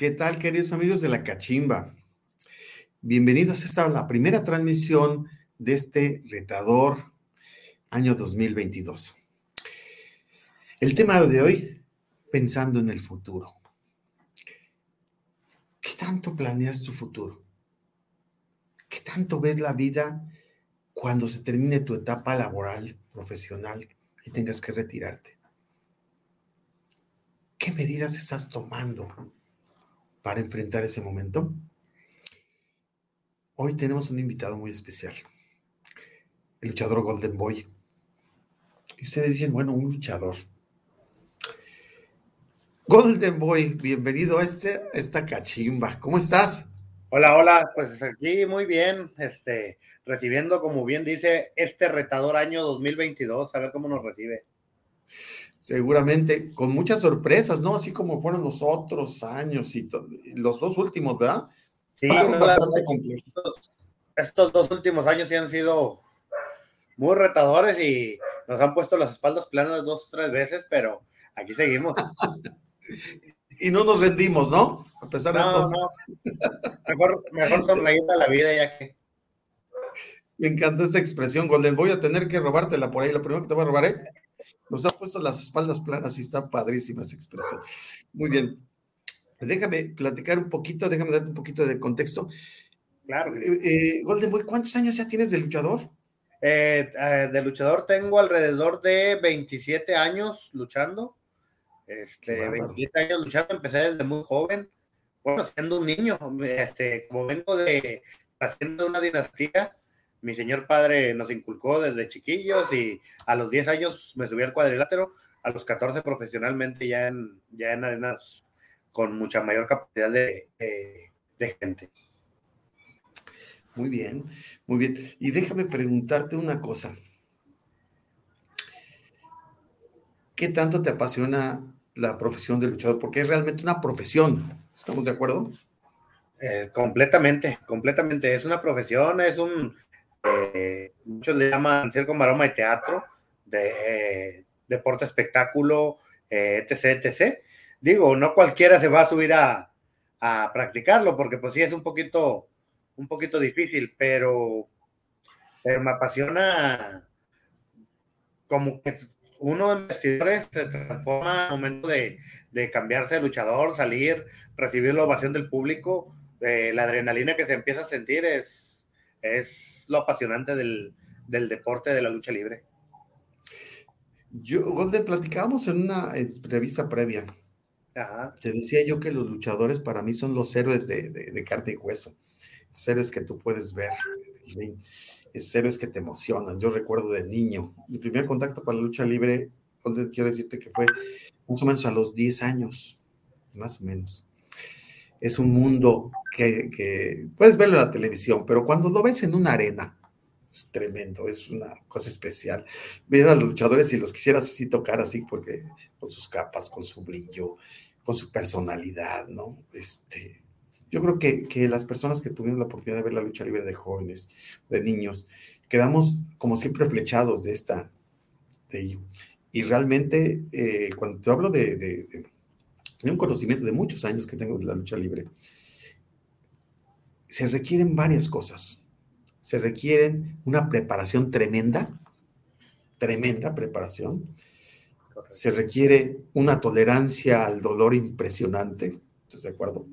¿Qué tal, queridos amigos de la Cachimba? Bienvenidos a esta la primera transmisión de este retador año 2022. El tema de hoy, pensando en el futuro. ¿Qué tanto planeas tu futuro? ¿Qué tanto ves la vida cuando se termine tu etapa laboral, profesional y tengas que retirarte? ¿Qué medidas estás tomando para enfrentar ese momento? Hoy tenemos un invitado muy especial, el luchador Golden Boy. Y ustedes dicen, bueno, un luchador. Golden Boy, bienvenido a, este, esta cachimba. ¿Cómo estás? Hola, hola, pues aquí muy bien, este, recibiendo, como bien dice, este retador año 2022, a ver cómo nos recibe. Seguramente, con muchas sorpresas, ¿no? Así como fueron los otros años y los dos últimos, ¿verdad? Sí, bastante estos, estos dos últimos años sí han sido muy retadores y nos han puesto las espaldas planas dos o tres veces, pero aquí seguimos. y no nos rendimos, ¿no? A pesar de todo. No. Mejor, mejor sonreír a la vida ya que. Me encanta esa expresión, Golden. Voy a tener que robártela por ahí. La primera que te voy a robar, ¿eh? Nos ha puesto las espaldas planas y está padrísima esa expresión. Muy bien. Déjame platicar un poquito, déjame darte un poquito de contexto. Claro. Eh, eh, Golden Boy, ¿cuántos años ya tienes de luchador? Eh, de luchador tengo alrededor de 27 años luchando. Este, 27 años luchando, empecé desde muy joven. Bueno, siendo un niño, este, como vengo de haciendo una dinastía, mi señor padre nos inculcó desde chiquillos y a los 10 años me subí al cuadrilátero, a los 14 profesionalmente ya en, ya en arenas con mucha mayor capacidad de, gente. Muy bien, muy bien. Y déjame preguntarte una cosa. ¿Qué tanto te apasiona la profesión de luchador? Porque es realmente una profesión. ¿Estamos de acuerdo? Eh, completamente, completamente. Es una profesión, es un, eh, muchos le llaman circo, maroma y teatro, de eh, deporte, espectáculo, eh, etc, etc. Digo, no cualquiera se va a subir a, a, practicarlo, porque pues sí es un poquito, un poquito difícil, pero, me apasiona como que uno en vestidores se transforma al momento de, de, cambiarse de luchador, salir, recibir la ovación del público, la adrenalina que se empieza a sentir es, es lo apasionante del, deporte de la lucha libre. Yo, Golden, platicábamos en una entrevista previa. Ajá. Te decía yo que los luchadores para mí son los héroes de, carne y hueso. Los héroes que tú puedes ver. Es héroes que te emocionan. Yo recuerdo de niño. Mi primer contacto con la lucha libre, Golden, quiero decirte que fue más o menos a los 10 años. Más o menos es un mundo que, puedes verlo en la televisión, pero cuando lo ves en una arena, es tremendo, es una cosa especial. Ver a los luchadores y los quisieras así tocar así, porque con sus capas, con su brillo, con su personalidad, ¿no? Este, yo creo que, que las personas que tuvimos la oportunidad de ver la lucha libre de jóvenes, de niños, quedamos como siempre flechados de esta, de ello. Y realmente, eh, cuando te hablo de un conocimiento de muchos años que tengo de la lucha libre, se requieren varias cosas. Se requieren una preparación tremenda, tremenda preparación. Se requiere una tolerancia al dolor impresionante, ¿estás de acuerdo?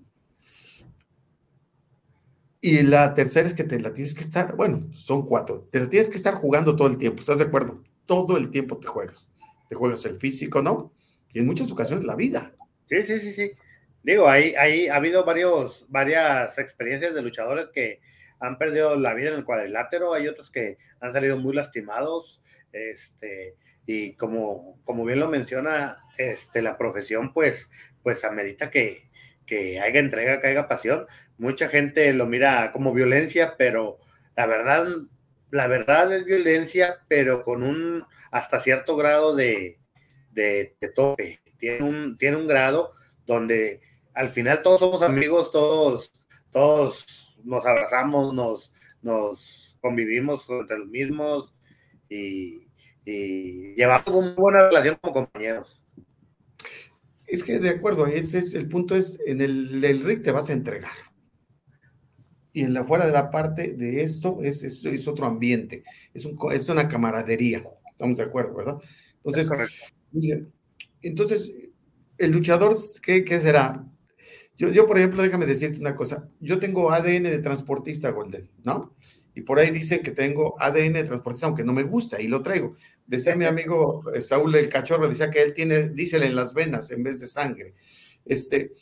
Y la tercera es que te la tienes que estar, bueno, son cuatro, te la tienes que estar jugando todo el tiempo, ¿estás de acuerdo? Todo el tiempo te juegas. Te juegas el físico, ¿no? Y en muchas ocasiones la vida. Sí, sí, sí, sí. Digo, ahí, ahí ha habido varios, varias experiencias de luchadores que han perdido la vida en el cuadrilátero, hay otros que han salido muy lastimados, este, y como, como bien lo menciona este, la profesión, pues, pues amerita que, que haya entrega, que haya pasión. Mucha gente lo mira como violencia, pero la verdad, la verdad es violencia, pero con un hasta cierto grado de, de tope tiene un, tiene un grado donde al final todos somos amigos, todos, todos nos abrazamos, nos, nos convivimos entre los mismos y, llevamos una buena relación como compañeros. Es que de acuerdo, ese es el punto, es en el, el te vas a entregar. Y en la fuera de la parte de esto es, es, otro ambiente, es, un, es una camaradería, estamos de acuerdo, ¿verdad? Entonces, entonces el luchador, ¿qué, será? Yo, yo, por ejemplo, déjame decirte una cosa, yo tengo ADN de transportista, Golden, ¿no? Y por ahí dicen que tengo ADN de transportista, aunque no me gusta, y lo traigo. Decía mi amigo eh, Saúl el Cachorro, decía que él tiene diésel en las venas en vez de sangre. Este,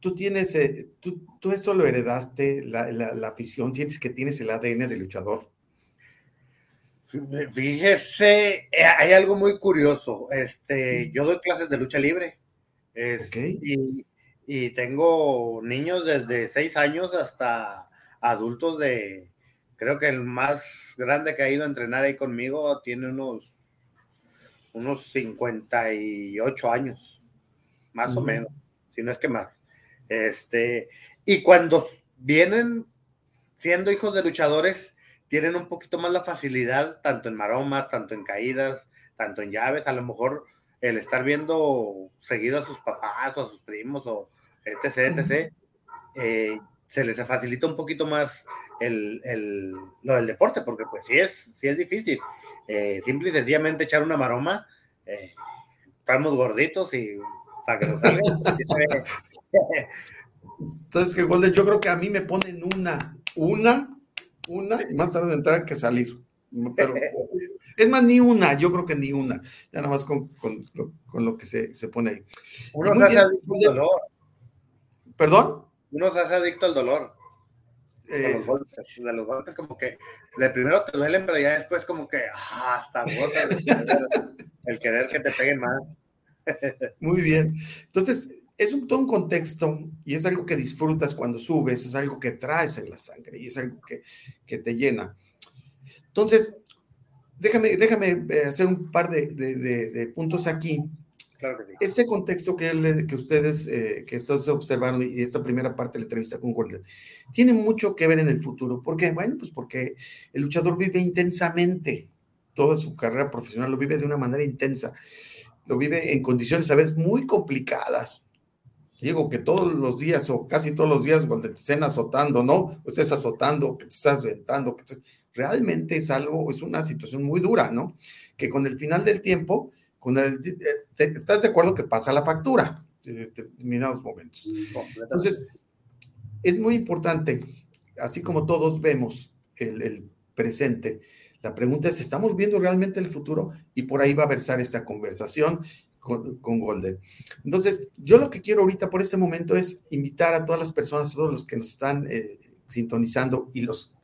tú tienes, eh, tú, tú, eso lo heredaste, la, la, afición, sientes que tienes el ADN de luchador. Fíjese, eh, hay algo muy curioso. Este, yo doy clases de lucha libre. y, y, tengo niños desde seis años hasta adultos de, creo que el más grande que ha ido a entrenar ahí conmigo tiene unos, unos 58 años, más o menos, si no es que más. Este, y cuando vienen siendo hijos de luchadores, tienen un poquito más la facilidad, tanto en maromas, tanto en caídas, tanto en llaves, a lo mejor el estar viendo seguido a sus papás o a sus primos o etc, etc, eh, se les facilita un poquito más el, lo del deporte, porque pues sí es, sí es difícil. Eh, simple y sencillamente echar una maroma, eh, estamos gorditos y para que nos salga. Entonces, que Golden, yo creo que a mí me ponen una, una, una, y más tarde de entrar que salir. Pero, es más, ni una, yo creo que ni una, ya nada más con, con, lo, que se, se, pone ahí. Uno se hace adicto al dolor. ¿Perdón? Uno se hace adicto al dolor. de, los eh. golpes, de los golpes, como que de primero te duelen, pero ya después como que ah, hasta goza el querer que te peguen más. Muy bien. Entonces, es un, todo un contexto y es algo que disfrutas cuando subes, es algo que traes en la sangre y es algo que, que te llena. Entonces, déjame, déjame eh, hacer un par de, de, de, puntos aquí. Claro que sí. Ese contexto que, que ustedes eh, que están observando y esta primera parte de la entrevista con Golden tiene mucho que ver en el futuro. ¿Por qué? Bueno, pues porque el luchador vive intensamente toda su carrera profesional, lo vive de una manera intensa, lo vive en condiciones a veces muy complicadas, Digo que todos los días o casi todos los días cuando te estén azotando, ¿no? O estés azotando, que te estás reventando, que realmente es algo, es una situación muy dura, ¿no? Que con el final del tiempo, con el, estás de acuerdo que pasa la factura en determinados momentos. Entonces, es muy importante, así como todos vemos el, el presente, la pregunta es, ¿estamos viendo realmente el futuro? Y por ahí va a versar esta conversación con, Golden. Entonces, yo lo que quiero ahorita por este momento es invitar a todas las personas, todos los que nos están eh, sintonizando y los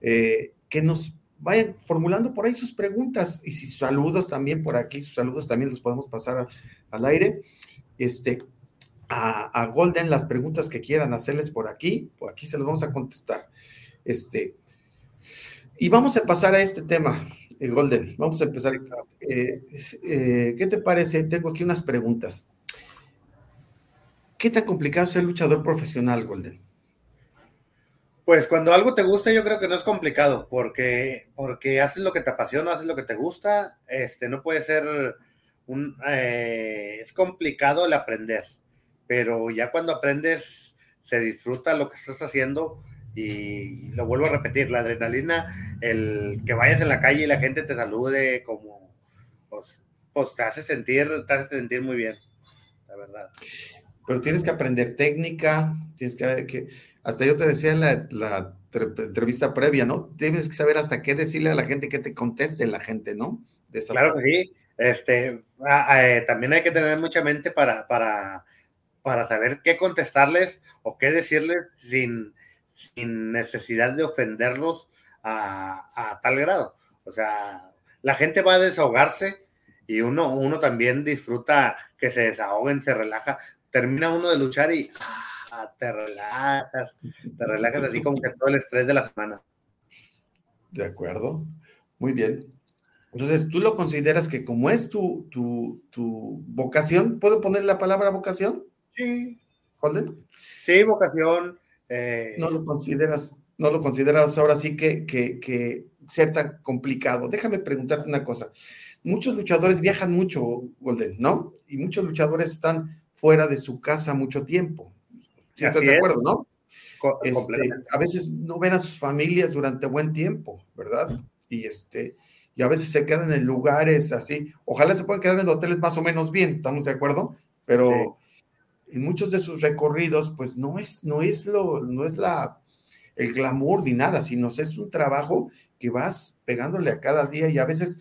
eh, que nos vayan formulando por ahí sus preguntas y sus saludos también por aquí, sus saludos también los podemos pasar al aire. Este, a, a, Golden las preguntas que quieran hacerles por aquí, por aquí se los vamos a contestar. Este, y vamos a pasar a este tema. Golden, vamos a empezar. Eh, eh, ¿Qué te parece? Tengo aquí unas preguntas. ¿Qué tan complicado es ser luchador profesional, Golden? Pues cuando algo te gusta, yo creo que no es complicado, porque, porque haces lo que te apasiona, haces lo que te gusta, este, no puede ser un, eh, es complicado el aprender, pero ya cuando aprendes, se disfruta lo que estás haciendo y lo vuelvo a repetir, la adrenalina, el que vayas en la calle y la gente te salude como, pues, pues te hace sentir, te hace sentir muy bien, la verdad. Pero tienes que aprender técnica, tienes que, que hasta yo te decía en la, entrevista previa, ¿no? Tienes que saber hasta qué decirle a la gente que te conteste la gente, ¿no? claro que sí. Este, eh, también hay que tener mucha mente para, para, para saber qué contestarles o qué decirles sin, sin necesidad de ofenderlos a, tal grado. O sea, la gente va a desahogarse y uno, uno también disfruta que se desahoguen, se relaja. Termina uno de luchar y ah, te relajas, te relajas así como que todo el estrés de la semana. De acuerdo, muy bien. Entonces, ¿tú lo consideras que como es tu, tu, tu vocación, ¿puedo poner la palabra vocación? Sí. ¿Holden? Sí, vocación, eh, no lo consideras, no lo consideras ahora sí que, que, ser tan complicado. Déjame preguntarte una cosa. Muchos luchadores viajan mucho, Golden, ¿no? Y muchos luchadores están fuera de su casa mucho tiempo. Si estás de acuerdo, ¿no? Este, a veces no ven a sus familias durante buen tiempo, ¿verdad? Y este, y a veces se quedan en lugares así. Ojalá se puedan quedar en hoteles más o menos bien, ¿estamos de acuerdo? Pero en muchos de sus recorridos, pues no es, no es lo, no es la el glamour ni nada, sino es un trabajo que vas pegándole a cada día y a veces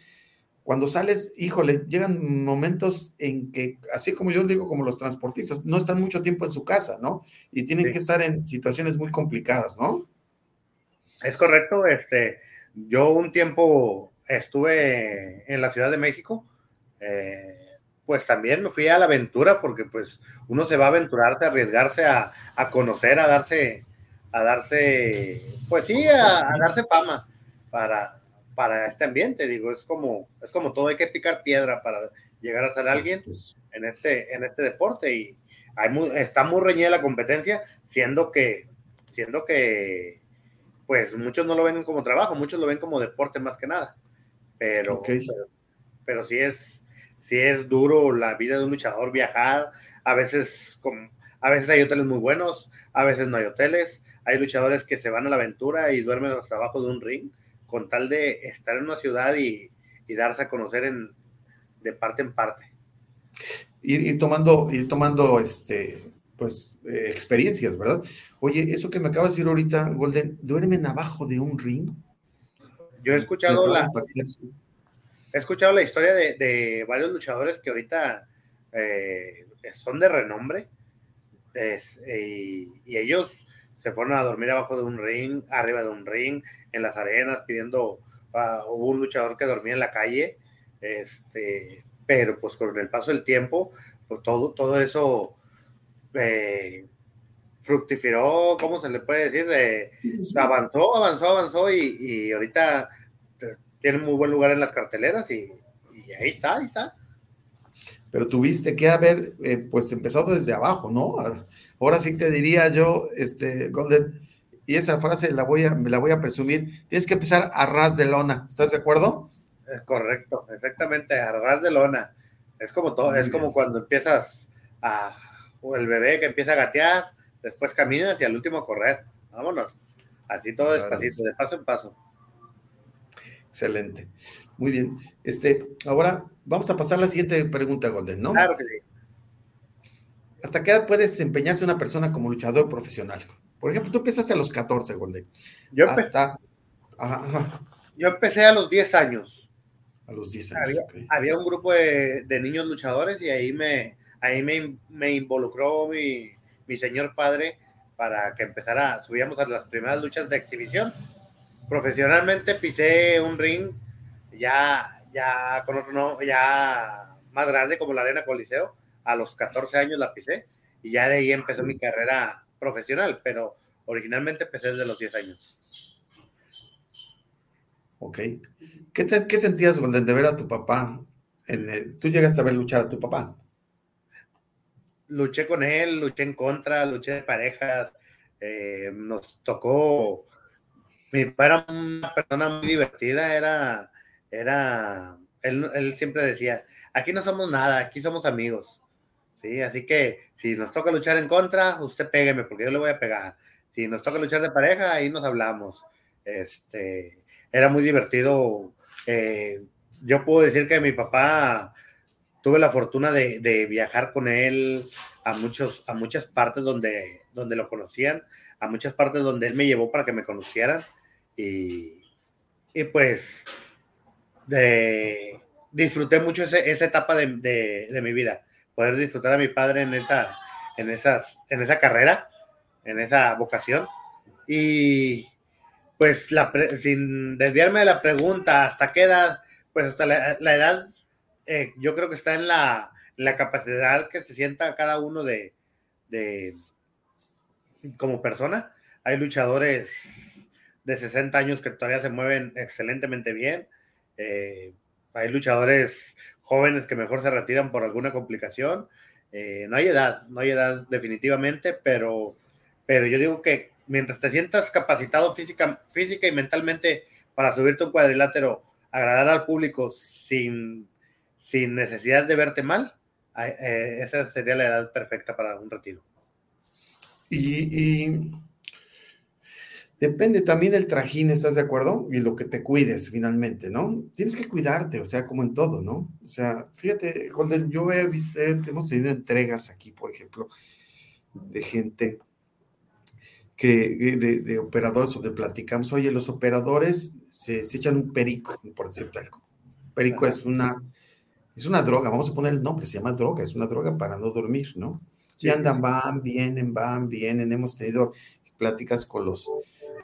cuando sales, híjole, llegan momentos en que, así como yo digo, como los transportistas, no están mucho tiempo en su casa, ¿no? Y tienen que estar en situaciones muy complicadas, ¿no? Es correcto, este, yo un tiempo estuve en la Ciudad de México, eh, pues también me fui a la aventura porque pues uno se va a aventurarse, a arriesgarse a, a conocer, a darse, a darse, pues sí, a, darse fama para, para este ambiente. Digo, es como, es como todo, hay que picar piedra para llegar a ser alguien en este, en este deporte. Y hay está muy reñida la competencia, siendo que, siendo que, pues muchos no lo ven como trabajo, muchos lo ven como deporte más que nada. Pero, pero, pero, sí es, sí es duro la vida de un luchador viajar, a veces como a veces hay hoteles muy buenos, a veces no hay hoteles. Hay luchadores que se van a la aventura y duermen los trabajos de un ring con tal de estar en una ciudad y, darse a conocer en, de parte en parte. Ir, tomando, ir tomando este, pues, eh, experiencias, ¿verdad? Oye, eso que me acabas de decir ahorita, Golden, ¿duermen abajo de un ring? Yo he escuchado la... He escuchado la historia de, varios luchadores que ahorita eh, son de renombre y, ellos se fueron a dormir abajo de un ring, arriba de un ring, en las arenas, pidiendo, uh, hubo un luchador que dormía en la calle, este, pero pues con el paso del tiempo, pues todo, todo eso eh, fructificó, ¿cómo se le puede decir? Avanzó, avanzó, avanzó y, y ahorita tiene muy buen lugar en las carteleras y, y ahí está, ahí está pero tuviste que haber eh, pues empezado desde abajo, ¿no? Ahora sí te diría yo, este, Golden, y esa frase la voy a, me la voy a presumir, tienes que empezar a ras de lona, ¿estás de acuerdo? Es correcto, exactamente, a ras de lona. Es como todo, es como cuando empiezas a, o el bebé que empieza a gatear, después caminas y al último correr. Vámonos. Así todo despacito, de paso en paso. Excelente. Muy bien. Este, ahora vamos a pasar a la siguiente pregunta, Golden, ¿no? Claro que sí. ¿Hasta qué edad puede desempeñarse una persona como luchador profesional? Por ejemplo, tú empezaste a los 14, Golden. Yo empecé, Yo empecé a los 10 años. A los 10 años. Había, un grupo de, niños luchadores y ahí me, ahí me, involucró mi, mi señor padre para que empezara, subíamos a las primeras luchas de exhibición. Profesionalmente pisé un ring ya, ya con otro no, ya más grande como la Arena Coliseo, a los 14 años la pisé y ya de ahí empezó mi carrera profesional, pero originalmente empecé desde los 10 años. Ok. ¿Qué, te, qué sentías, de ver a tu papá? En ¿Tú llegaste a ver luchar a tu papá? Luché con él, luché en contra, luché de parejas. Eh, nos tocó. Mi papá era una persona muy divertida, era era, él, siempre decía, aquí no somos nada, aquí somos amigos. Sí, así que si nos toca luchar en contra, usted pégueme porque yo le voy a pegar. Si nos toca luchar de pareja, ahí nos hablamos. Este, era muy divertido. Eh, yo puedo decir que mi papá tuve la fortuna de, viajar con él a, muchos, a muchas partes donde, donde lo conocían, a muchas partes donde él me llevó para que me conocieran. Y, y pues disfruté mucho esa etapa de, mi vida, poder disfrutar a mi padre en esa, en, esas, en esa carrera, en esa vocación. Y pues sin desviarme de la pregunta, ¿hasta qué edad? Pues hasta la, edad, eh, yo creo que está en la, la, capacidad que se sienta cada uno de, de como persona. Hay luchadores de 60 años que todavía se mueven excelentemente bien eh, hay luchadores jóvenes que mejor se retiran por alguna complicación. Eh, no hay edad, no hay edad definitivamente, pero, pero yo digo que mientras te sientas capacitado física, física y mentalmente para subirte un cuadrilátero, agradar al público sin, sin necesidad de verte mal, eh, esa sería la edad perfecta para un retiro. Y, depende también del trajín, ¿estás de acuerdo? Y lo que te cuides finalmente, ¿no? Tienes que cuidarte, o sea, como en todo, ¿no? O sea, fíjate, Golden, yo he visto, hemos tenido entregas aquí, por ejemplo, de gente que, de, operadores donde platicamos, oye, los operadores se, echan un perico, por decirte algo. Perico es una, es una droga, vamos a poner el nombre, se llama droga, es una droga para no dormir, ¿no? Y andan, van, vienen, van, vienen. Hemos tenido pláticas con los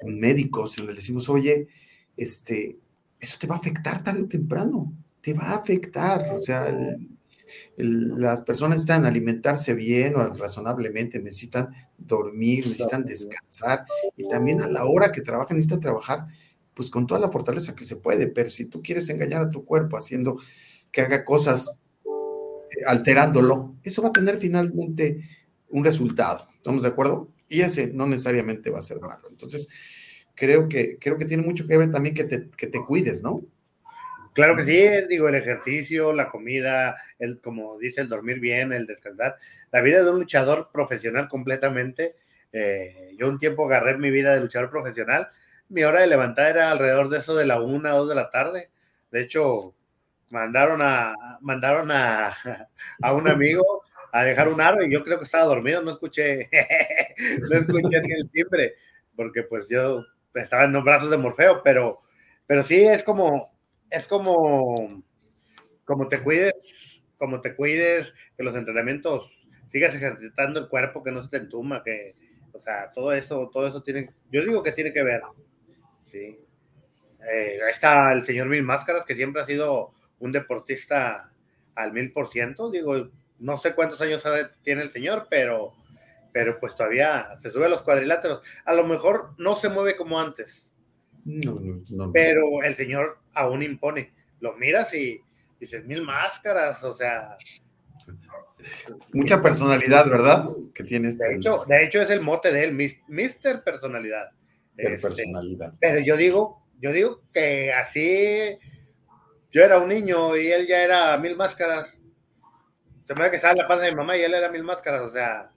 médicos y les decimos, oye, este, eso te va a afectar tarde o temprano, te va a afectar. O sea, las personas necesitan alimentarse bien o razonablemente, necesitan dormir, necesitan descansar y también a la hora que trabajan necesitan trabajar pues con toda la fortaleza que se puede, pero si tú quieres engañar a tu cuerpo haciendo que haga cosas alterándolo, eso va a tener finalmente un resultado. ¿Estamos de acuerdo? Y ese no necesariamente va a ser malo. Entonces, creo que, creo que tiene mucho que ver también que te, que te cuides, ¿no? Claro que sí, digo, el ejercicio, la comida, el, como dice, el dormir bien, el descansar. La vida de un luchador profesional completamente. Eh, yo un tiempo agarré mi vida de luchador profesional. Mi hora de levantar era alrededor de eso de la una o dos de la tarde. De hecho, mandaron a, mandaron a, a un amigo a dejar un aro y yo creo que estaba dormido, no escuché, no escuché ni el timbre, porque pues yo estaba en los brazos de Morfeo, pero, pero sí es como, es como, como te cuides, como te cuides, que los entrenamientos sigas ejercitando el cuerpo, que no se te entuma, que, o sea, todo eso, todo eso tiene, yo digo que tiene que ver, sí. Eh, está el señor Mil Máscaras, que siempre ha sido un deportista al mil por ciento. Digo, no sé cuántos años tiene el señor, pero, pero pues todavía se sube a los cuadriláteros. A lo mejor no se mueve como antes. No, no, Pero el señor aún impone. Lo miras y dices, mil máscaras, o sea. Mucha personalidad, ¿verdad? Que tiene este... de, hecho, de hecho, es el mote de él, Mister Personalidad. Este, personalidad. Pero yo digo, yo digo que así yo era un niño y él ya era mil máscaras. Se me ve que estaba en la panza de mi mamá y él era mil máscaras, o sea.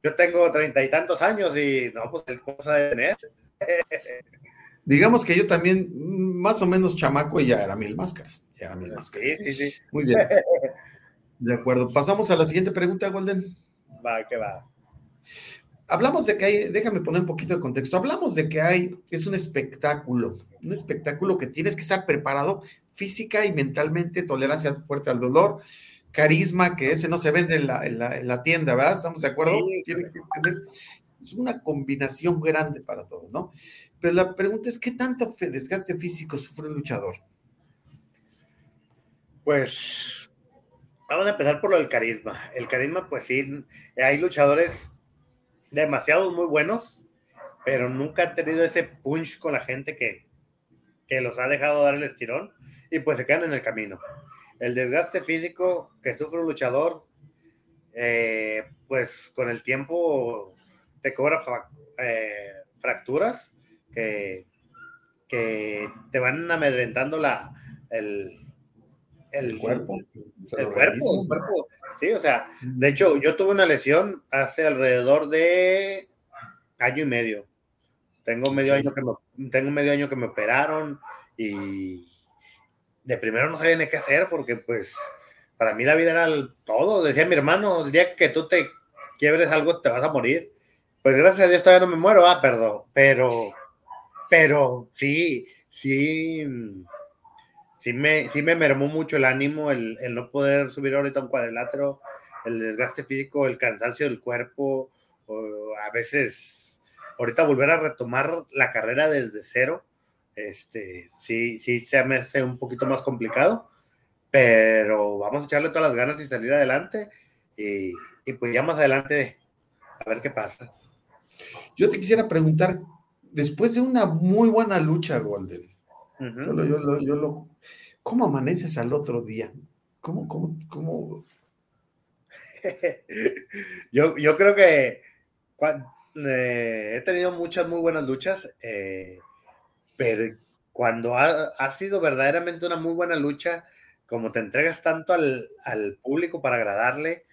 yo tengo treinta y tantos años y no, pues el cosa de tener. Digamos que yo también, más o menos chamaco, y ya era mil máscaras. Ya era mil máscaras. Sí, sí, sí. Muy bien. De acuerdo. Pasamos a la siguiente pregunta, Golden. Va, que va hablamos de que hay, déjame poner un poquito de contexto, hablamos de que hay, es un espectáculo, un espectáculo que tienes que estar preparado física y mentalmente, tolerancia fuerte al dolor, carisma, que ese no se vende en la, tienda, ¿verdad? ¿Estamos de acuerdo? Tiene que tener, es una combinación grande para todo, ¿no? Pero la pregunta es, ¿qué tanto desgaste físico sufre un luchador? Pues vamos a empezar por lo del carisma. El carisma, pues sí, hay luchadores demasiados muy buenos, pero nunca han tenido ese punch con la gente que, que los ha dejado dar el estirón y pues se quedan en el camino. El desgaste físico que sufre un luchador, eh, pues con el tiempo te cobra eh, fracturas que, que te van amedrentando la, el, el, cuerpo. El, cuerpo, el cuerpo. Sí, o sea, de hecho, yo tuve una lesión hace alrededor de año y medio. Tengo medio año que me, tengo medio año que me operaron y de primero no sabía ni qué hacer porque pues para mí la vida era todo. Decía mi hermano, el día que tú te quiebres algo te vas a morir. Pues gracias a Dios todavía no me muero, ah, perdón, pero, pero sí, sí, sí me, sí me mermó mucho el ánimo el, el, no poder subir ahorita un cuadrilátero, el desgaste físico, el cansancio del cuerpo, o a veces ahorita volver a retomar la carrera desde cero, este, sí, sí se me hace un poquito más complicado, pero vamos a echarle todas las ganas y salir adelante y, y pues ya más adelante a ver qué pasa. Yo te quisiera preguntar, después de una muy buena lucha, Golden, yo, lo, ¿Cómo amaneces al otro día? ¿Cómo, cómo, cómo? yo, yo creo que eh, he tenido muchas muy buenas luchas, eh, pero cuando ha, sido verdaderamente una muy buena lucha, como te entregas tanto al, público para agradarle,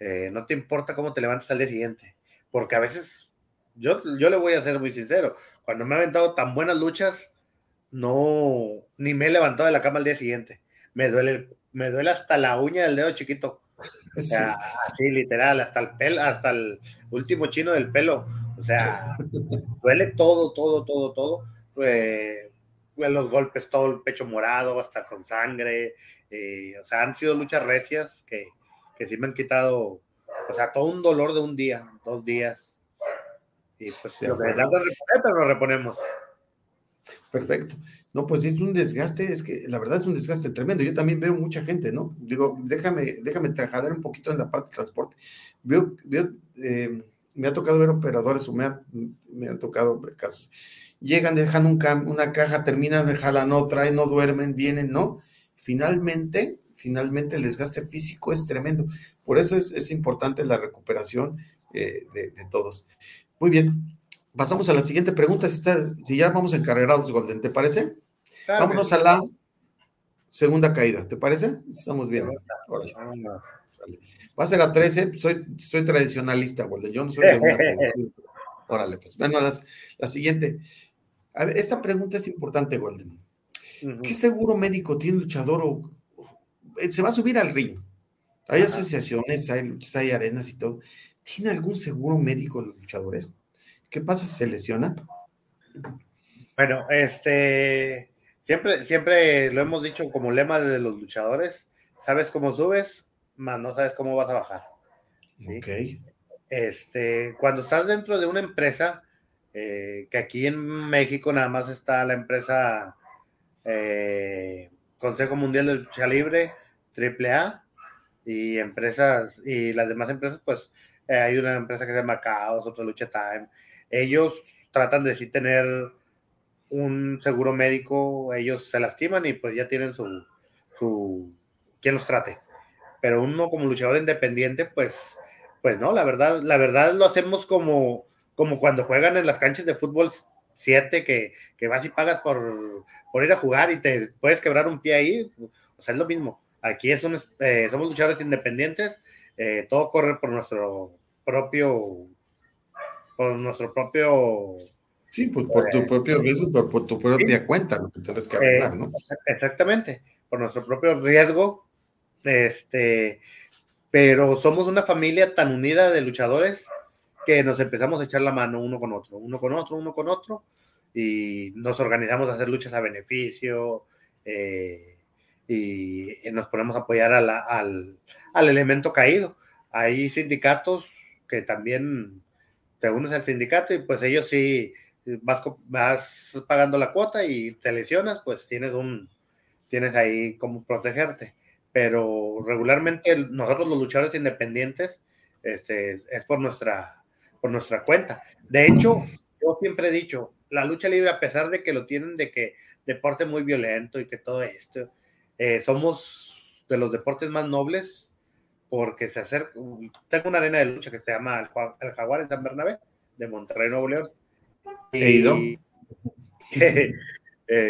eh, no te importa cómo te levantas al día siguiente, porque a veces, yo, yo le voy a ser muy sincero, cuando me ha aventado tan buenas luchas, no, ni me he levantado de la cama al día siguiente, me duele, me duele hasta la uña del dedo chiquito o sea, así literal, hasta el pelo, hasta el último chino del pelo. O sea, duele todo, todo, todo, todo. Eh, los golpes, todo el pecho morado, hasta con sangre. Eh, o sea, han sido luchas recias que, que sí me han quitado, o sea, todo un dolor de un día, dos días. Y pues lo que reponer, pero lo reponemos. Perfecto. No, pues es un desgaste, es que la verdad es un desgaste tremendo. Yo también veo mucha gente, ¿no? Digo, déjame, déjame trabajar un poquito en la parte de transporte. Veo, veo eh, me ha tocado ver operadores o me, me han tocado casos. Llegan, dejan un una caja, terminan, dejan no traen, no duermen, vienen, ¿no? Finalmente, finalmente el desgaste físico es tremendo. Por eso es, importante la recuperación eh, de, de todos. Muy bien, pasamos a la siguiente pregunta, si, ya vamos encarregados, Golden, ¿te parece? Vámonos a la segunda caída, ¿te parece? Estamos bien. Va a ser a 13, soy, soy tradicionalista, Golden, yo no soy de una Órale, pues bueno, la siguiente. A ver, esta pregunta es importante, Golden. ¿Qué seguro médico tiene luchador o, eh, se va a subir al ring? Hay asociaciones, hay luchas, hay arenas y todo. ¿Tiene algún seguro médico los luchadores? ¿Qué pasa si se lesiona? Bueno, este, siempre, siempre lo hemos dicho como lema de los luchadores, sabes cómo subes, más no sabes cómo vas a bajar. Ok. Este, cuando estás dentro de una empresa, eh, que aquí en México nada más está la empresa eh, Consejo Mundial de Lucha Libre, AAA, y empresas, y las demás empresas, pues eh, hay una empresa que se llama Chaos, otra Lucha Time, ellos tratan de sí tener un seguro médico, ellos se lastiman y pues ya tienen su, su quien los trate. Pero uno como luchador independiente, pues, pues no, la verdad, la verdad lo hacemos como, como cuando juegan en las canchas de fútbol 7, que, que, vas y pagas por, por, ir a jugar y te puedes quebrar un pie ahí, o sea, es lo mismo. Aquí es eh, somos luchadores independientes, eh, todo corre por nuestro propio por nuestro propio... Sí, pues por tu eh, propio riesgo, por, por tu propia cuenta, lo que tienes que arreglar, ¿no? Exactamente, por nuestro propio riesgo, este, pero somos una familia tan unida de luchadores que nos empezamos a echar la mano uno con otro, uno con otro, uno con otro, y nos organizamos a hacer luchas a beneficio, eh, y, nos ponemos a apoyar al, al, elemento caído. Hay sindicatos que también te unes al sindicato y pues ellos sí, vas, vas pagando la cuota y te lesionas, pues tienes un, tienes ahí como protegerte. Pero regularmente nosotros los luchadores independientes este, es por nuestra, por nuestra cuenta. De hecho, yo siempre he dicho, la lucha libre, a pesar de que lo tienen de que deporte muy violento y que todo esto, eh, somos de los deportes más nobles porque se acerca, tengo una arena de lucha que se llama el, Jaguar en San Bernabé, de Monterrey, Nuevo León. Y, eh,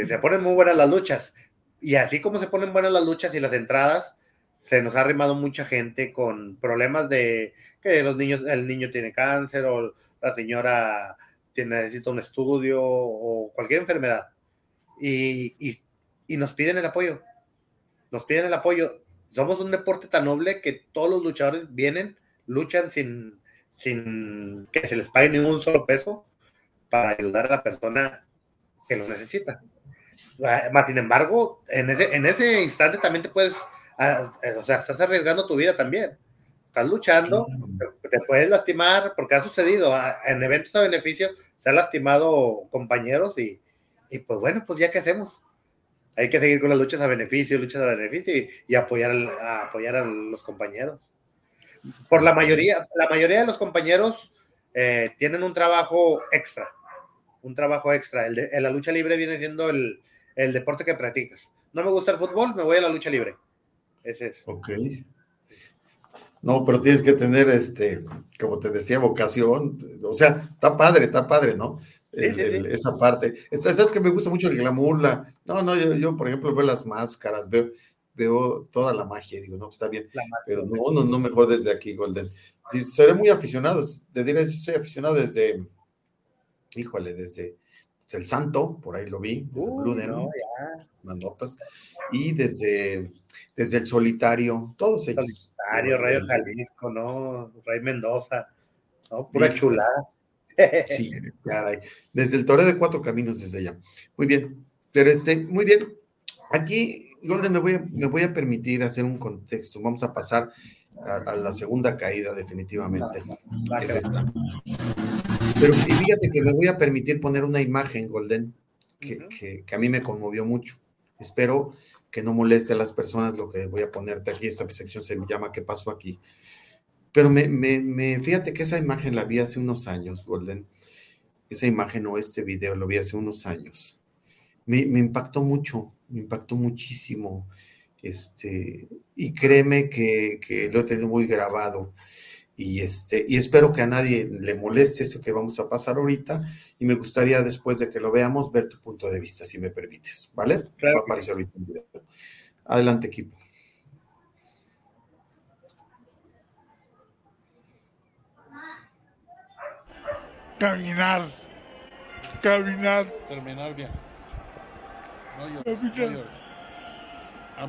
se ponen muy buenas las luchas. Y así como se ponen buenas las luchas y las entradas, se nos ha arrimado mucha gente con problemas de que los niños, el niño tiene cáncer o la señora tiene, necesita un estudio o cualquier enfermedad. Y, y, nos piden el apoyo. Nos piden el apoyo somos un deporte tan noble que todos los luchadores vienen, luchan sin, sin que se les pague ni un solo peso para ayudar a la persona que lo necesita. Ah, más sin embargo, en ese, en ese instante también te puedes, ah, eh, o sea, estás arriesgando tu vida también. Estás luchando, te puedes lastimar, porque ha sucedido ah, en eventos a beneficio, se han lastimado compañeros y, y pues bueno, pues ya qué hacemos hay que seguir con las luchas a beneficio, luchas a beneficio y, apoyar, a apoyar a los compañeros. Por la mayoría, la mayoría de los compañeros eh, tienen un trabajo extra, un trabajo extra. El de, la lucha libre viene siendo el, el, deporte que practicas. No me gusta el fútbol, me voy a la lucha libre. Ese es. Ok. No, pero tienes que tener, este, como te decía, vocación. O sea, está padre, está padre, ¿no? esa parte. Sabes que me gusta mucho el glamour. La, no, no, yo, por ejemplo, veo las máscaras, veo, veo toda la magia. Digo, no, pues, está bien. Pero no, no, no mejor desde aquí, Golden. Sí, seré muy aficionado. Te diré, soy aficionado desde, híjole, desde el Santo, por ahí lo vi, desde Blue Demon, notas, y desde, desde el Solitario, todos ellos. Solitario, Rayo Jalisco, ¿no? Ray Mendoza, ¿no? Pura chulada. Sí, caray. Desde el Torre de Cuatro Caminos, desde allá. Muy bien, pero este, muy bien. Aquí, Golden, me voy a, me voy a permitir hacer un contexto. Vamos a pasar a, la segunda caída, definitivamente. es esta. Pero fíjate que me voy a permitir poner una imagen, Golden, que, a mí me conmovió mucho. Espero que no moleste a las personas lo que voy a ponerte aquí. Esta sección se llama ¿Qué pasó aquí? Pero me, me, fíjate que esa imagen la vi hace unos años, Golden. Esa imagen o este video lo vi hace unos años. Me, me impactó mucho, me impactó muchísimo. Este, y créeme que, que lo he tenido muy grabado y, este, y espero que a nadie le moleste esto que vamos a pasar ahorita y me gustaría después de que lo veamos ver tu punto de vista, si me permites, ¿vale? Va a aparecer ahorita un video. Adelante, equipo. Caminar, caminar. Terminar bien.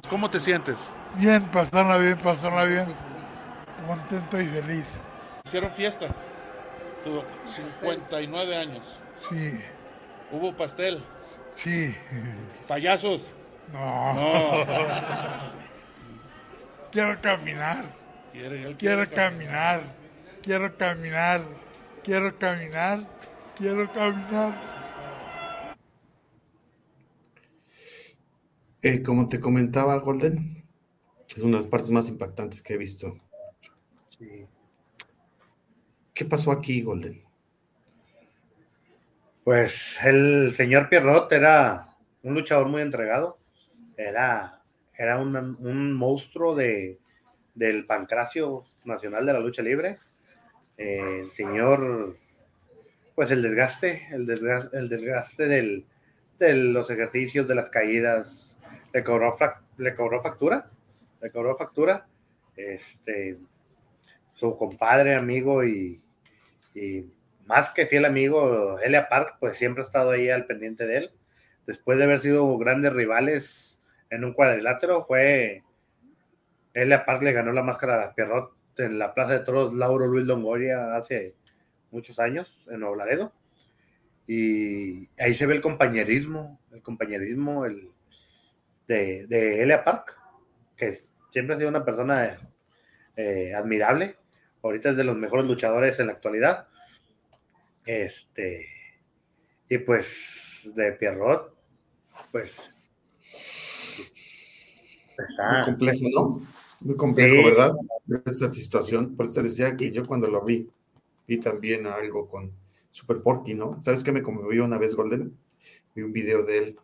¿Cómo te sientes? Bien, pasarla bien, pasarla bien contento y feliz. Hicieron fiesta. Tuvo 59 años. Sí. ¿Hubo pastel? Sí. ¿Payasos? No. quiero caminar. quiero caminar. Quiero caminar. Quiero caminar. Quiero caminar. Eh, como te comentaba, Golden, es una de las partes más impactantes que he visto ¿Qué pasó aquí, Golden? Pues el señor Pierrot era un luchador muy entregado. Era, era un, monstruo de, del pancracio nacional de la lucha libre. el señor, pues el desgaste, el desgaste, el desgaste del, de los ejercicios, de las caídas, le cobró, le cobró factura, le cobró factura. Este, su compadre, amigo y, más que fiel amigo, Elia Park, pues siempre ha estado ahí al pendiente de él. Después de haber sido grandes rivales en un cuadrilátero, fue Elia Park le ganó la máscara a Pierrot en la Plaza de Toros Lauro Luis Longoria hace muchos años en Nuevo Laredo. Y ahí se ve el compañerismo, el compañerismo el, de, de Elia Park, que siempre ha sido una persona eh, admirable Ahorita es de los mejores luchadores en la actualidad. Este. Y pues de Pierrot, pues. Muy complejo, ¿no? Muy complejo, ¿verdad? Esa situación. Por eso decía que yo cuando lo vi, vi también algo con Super Porky, ¿no? ¿Sabes qué me conmovió una vez, Golden? Vi un video de él,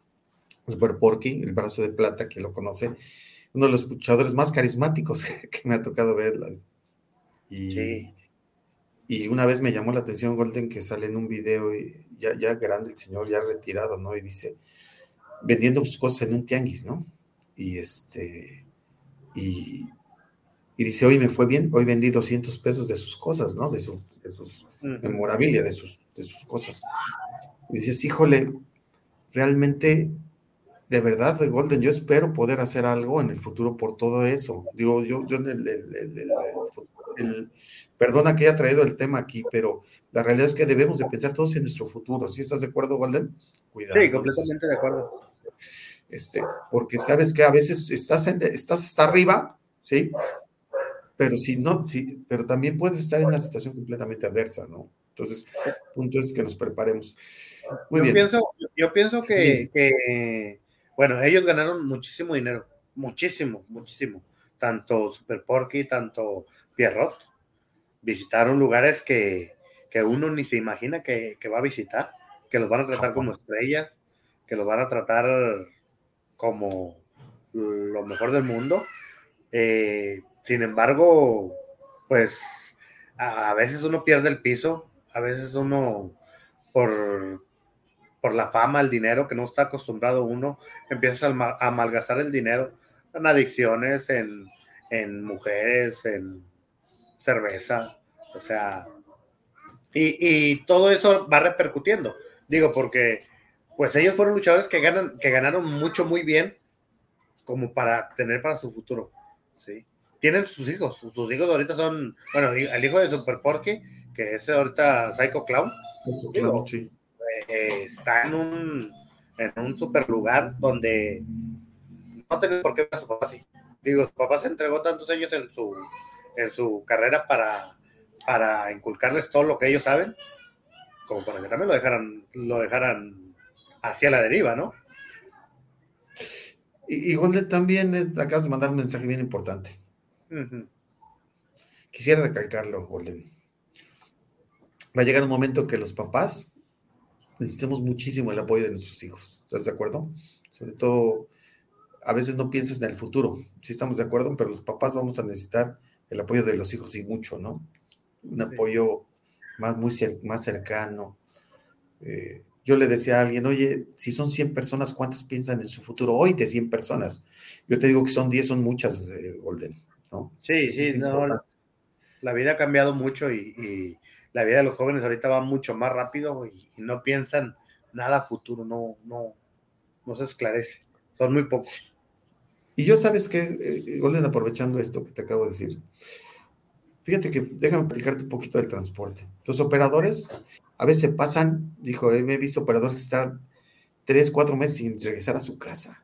Super Porky, el brazo de plata, que lo conoce, uno de los luchadores más carismáticos que me ha tocado ver y, y una vez me llamó la atención Golden que sale en un video, y ya, ya grande el señor, ya retirado, ¿no? Y dice, vendiendo sus cosas en un tianguis, ¿no? Y este, y, y dice, hoy me fue bien, hoy vendí 200 pesos de sus cosas, ¿no? De, su, de sus memorabilia, de sus, de sus cosas. Y dices, híjole, realmente, de verdad, Golden, yo espero poder hacer algo en el futuro por todo eso. Digo, yo, yo en el, el, perdona que haya traído el tema aquí, pero la realidad es que debemos de pensar todos en nuestro futuro. ¿Sí estás de acuerdo, Walden? Cuidado. Sí, completamente de acuerdo. Este, porque sabes que a veces estás, estás hasta arriba, ¿sí? Pero si no, sí, pero también puedes estar en una situación completamente adversa, ¿no? Entonces, el punto es que nos preparemos. Muy yo bien. Pienso, yo pienso que, que, bueno, ellos ganaron muchísimo dinero, muchísimo, muchísimo tanto Super Porky, tanto Pierrot, visitaron lugares que, uno ni se imagina que, va a visitar, que los van a tratar como estrellas, que los van a tratar como lo mejor del mundo. Eh, sin embargo, pues a, veces uno pierde el piso, a veces uno por, por la fama, el dinero que no está acostumbrado uno, empieza a, malgastar el dinero en adicciones, en, en mujeres, en cerveza, o sea, y, y, todo eso va repercutiendo. Digo, porque pues ellos fueron luchadores que, ganan, que ganaron mucho, muy bien, como para tener para su futuro. ¿sí? Tienen sus hijos, sus hijos ahorita son, bueno, el hijo de Super Porky, que es ahorita Psycho Clown, eh, está en un, en un super lugar donde no tiene por qué ver a su papá así. Digo, su papá se entregó tantos años en su, en su carrera para, para inculcarles todo lo que ellos saben, como para que también lo dejaran, lo dejaran hacia la deriva, ¿no? Y, Golden también eh, acabas de mandar un mensaje bien importante. Quisiera recalcarlo, Golden. Va a llegar un momento que los papás necesitemos muchísimo el apoyo de nuestros hijos. ¿Estás de acuerdo? Sobre todo, a veces no piensas en el futuro. Sí estamos de acuerdo, pero los papás vamos a necesitar el apoyo de los hijos y mucho, ¿no? Un apoyo más, muy más cercano. Eh, yo le decía a alguien, oye, si son 100 personas, ¿cuántas piensan en su futuro hoy de 100 personas? Yo te digo que son 10, son muchas, eh, Golden, ¿no? Sí, sí, no, la, vida ha cambiado mucho y, la vida de los jóvenes ahorita va mucho más rápido y, no piensan nada futuro, no, no, no se esclarece, son muy pocos. Y yo sabes que, eh, Golden, aprovechando esto que te acabo de decir, fíjate que déjame explicarte un poquito del transporte. Los operadores a veces pasan, dijo, he visto operadores que están tres, cuatro meses sin regresar a su casa.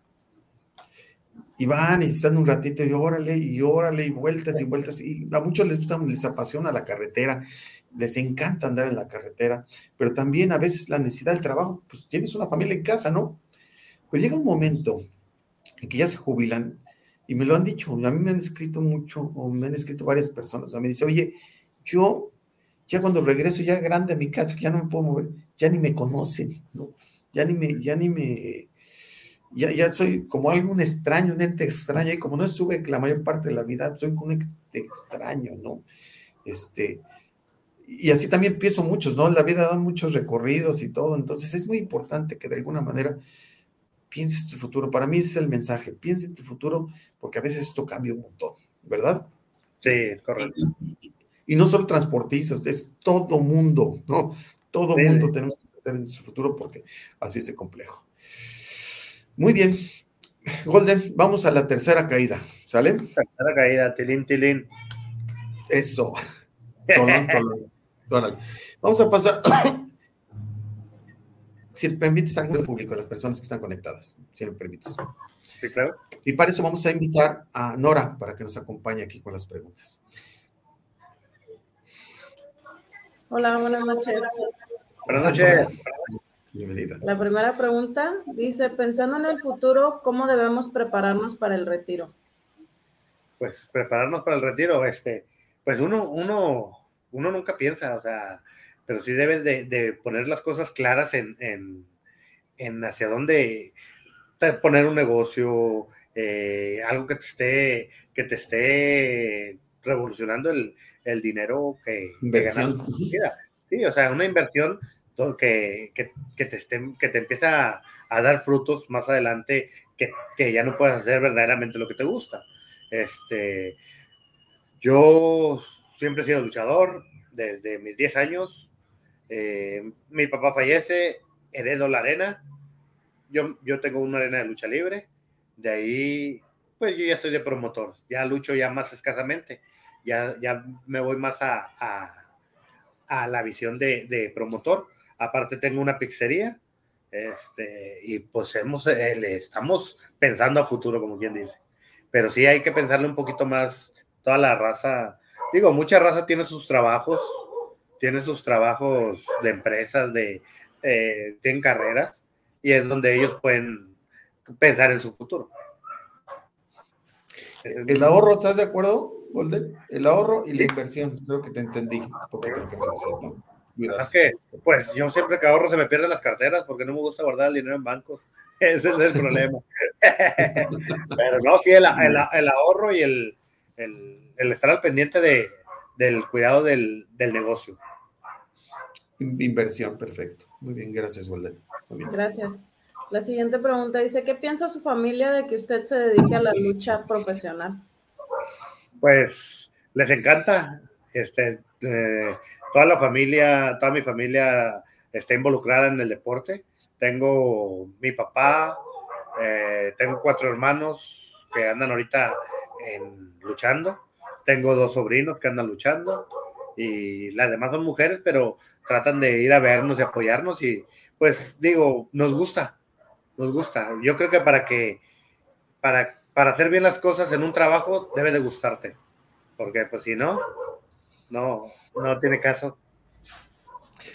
Y van y están un ratito y órale, y órale, y vueltas y vueltas. Y a muchos les gusta, les apasiona la carretera, les encanta andar en la carretera, pero también a veces la necesidad del trabajo, pues tienes una familia en casa, ¿no? Pero llega un momento en que ya se jubilan, y me lo han dicho, a mí me han escrito mucho, o me han escrito varias personas, me dice, oye, yo ya cuando regreso ya grande a mi casa, que ya no me puedo mover, ya ni me conocen, ¿no? Ya ni me, ya ni me, ya, ya soy como algún extraño, un ente extraño, y como no estuve la mayor parte de la vida, soy un ente extraño, ¿no? Este, y así también pienso muchos, ¿no? La vida da muchos recorridos y todo, entonces es muy importante que de alguna manera pienses tu futuro. Para mí ese es el mensaje, piensa en tu futuro, porque a veces esto cambia un montón, ¿verdad? Sí, correcto. Y no solo transportistas, es todo mundo, ¿no? Todo mundo tenemos que pensar en su futuro porque así es de complejo. Muy bien. Golden, vamos a la tercera caída, ¿sale? Tercera caída, tilín, tilín. Eso. Vamos a pasar. Si me permites, al público, a las personas que están conectadas, si me permites. Sí, claro. Y para eso vamos a invitar a Nora para que nos acompañe aquí con las preguntas. Hola, buenas noches. Buenas noches. Bienvenida. La primera pregunta dice, pensando en el futuro, ¿cómo debemos prepararnos para el retiro? Pues prepararnos para el retiro, este, pues uno, uno, uno nunca piensa, o sea, pero sí debes de, poner las cosas claras en, en, hacia dónde poner un negocio, eh, algo que te esté, que te esté revolucionando el, el dinero que, ganas Sí, o sea, una inversión que, que, te, esté, que te empieza a, dar frutos más adelante que, que, ya no puedas hacer verdaderamente lo que te gusta. Este, yo siempre he sido luchador desde mis 10 años. Eh, mi papá fallece, heredo la arena. Yo, yo tengo una arena de lucha libre. De ahí, pues yo ya estoy de promotor. Ya lucho ya más escasamente ya, ya me voy más a, a, la visión de, promotor. Aparte tengo una pizzería este, y pues hemos, eh, estamos pensando a futuro, como quien dice. Pero sí hay que pensarle un poquito más toda la raza. Digo, mucha raza tiene sus trabajos, tiene sus trabajos de empresas, de, eh, tienen carreras y es donde ellos pueden pensar en su futuro. ¿El ahorro, estás de acuerdo? Golden, el ahorro y la inversión, creo que te entendí. Porque creo que me dices, ¿no? Que, pues yo siempre que ahorro se me pierden las carteras porque no me gusta guardar el dinero en bancos. Ese es el problema. Pero no, sí, el, el, ahorro y el, el, estar al pendiente de, del cuidado del, del negocio. Inversión, perfecto. Muy bien, gracias, Walden. Gracias. La siguiente pregunta dice, ¿qué piensa su familia de que usted se dedique a la lucha profesional? Pues les encanta. Este, eh, toda la familia, toda mi familia está involucrada en el deporte. Tengo mi papá, eh, tengo cuatro hermanos que andan ahorita en, luchando. Tengo dos sobrinos que andan luchando y las demás son mujeres, pero tratan de ir a vernos y apoyarnos y pues digo, nos gusta, nos gusta. Yo creo que para que, para, para hacer bien las cosas en un trabajo debe de gustarte, porque pues si no, no, no tiene caso.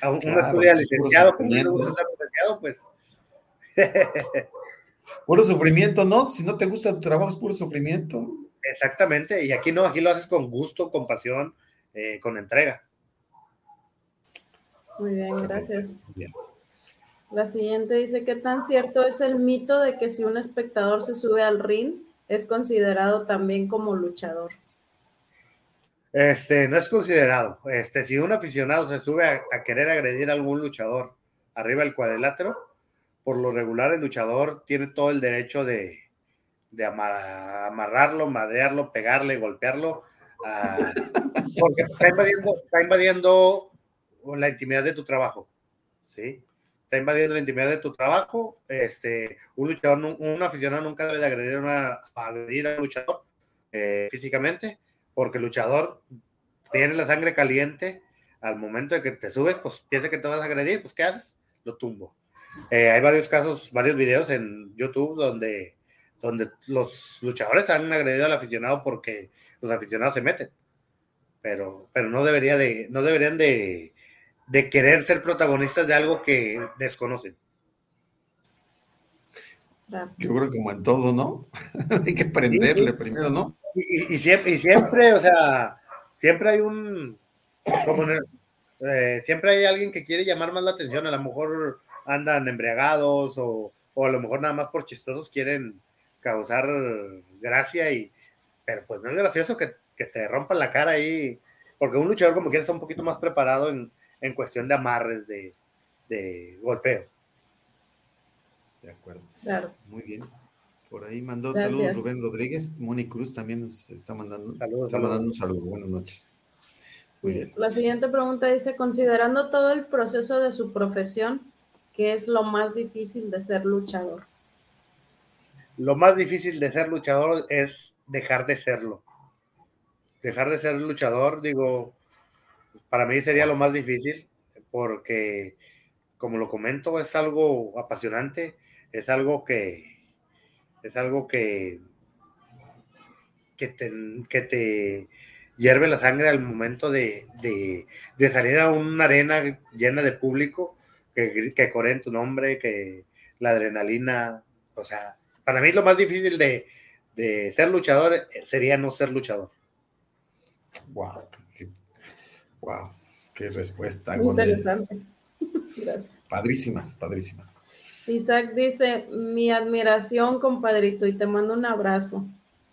A un licenciado, pues. puro sufrimiento, ¿no? Si no te gusta tu trabajo es puro sufrimiento. Exactamente, y aquí no, aquí lo haces con gusto, con pasión, eh, con entrega. Muy bien, gracias. La siguiente dice, ¿qué tan cierto es el mito de que si un espectador se sube al ring es considerado también como luchador? Este, no es considerado. Este, si un aficionado se sube a, querer agredir a algún luchador arriba del cuadrilátero, por lo regular el luchador tiene todo el derecho de, amarrarlo, madrearlo, pegarle, golpearlo, ah, porque está invadiendo, está invadiendo la intimidad de tu trabajo, ¿sí? Está invadiendo la intimidad de tu trabajo. Este, un luchador, un aficionado nunca debe de agredir, una, agredir a un luchador eh, físicamente, porque el luchador tiene la sangre caliente. Al momento de que te subes, pues piensa que te vas a agredir, pues ¿qué haces? Lo tumbo. Eh, hay varios casos, varios videos en YouTube donde, donde los luchadores han agredido al aficionado porque los aficionados se meten. Pero, pero no, debería de, no deberían de, de querer ser protagonistas de algo que desconocen. Yo creo que como en todo, ¿no? hay que aprenderle primero, ¿no? Y, siempre, y siempre, o sea, siempre hay un, como eh, siempre hay alguien que quiere llamar más la atención, a lo mejor andan embriagados o, o, a lo mejor nada más por chistosos quieren causar gracia y, pero pues no es gracioso que, que te rompan la cara ahí, porque un luchador como quiere está un poquito más preparado en, en cuestión de amarres, de, de golpeo. De acuerdo. Claro. Muy bien. Por ahí mandó saludos Rubén Rodríguez. Moni Cruz también nos está mandando, saludos, está mandando un saludo. Buenas noches. Muy bien. La siguiente pregunta dice, considerando todo el proceso de su profesión, ¿qué es lo más difícil de ser luchador? Lo más difícil de ser luchador es dejar de serlo. Dejar de ser luchador, digo, para mí sería lo más difícil porque, como lo comento, es algo apasionante, es algo que, es algo que, que, te, que te hierve la sangre al momento de, salir a una arena llena de público que, que corren tu nombre, que la adrenalina, o sea, para mí lo más difícil de, de ser luchador sería no ser luchador. Wow, Wow, qué respuesta. Interesante. Gracias. Padrísima, padrísima. Isaac dice, mi admiración, compadrito, y te mando un abrazo.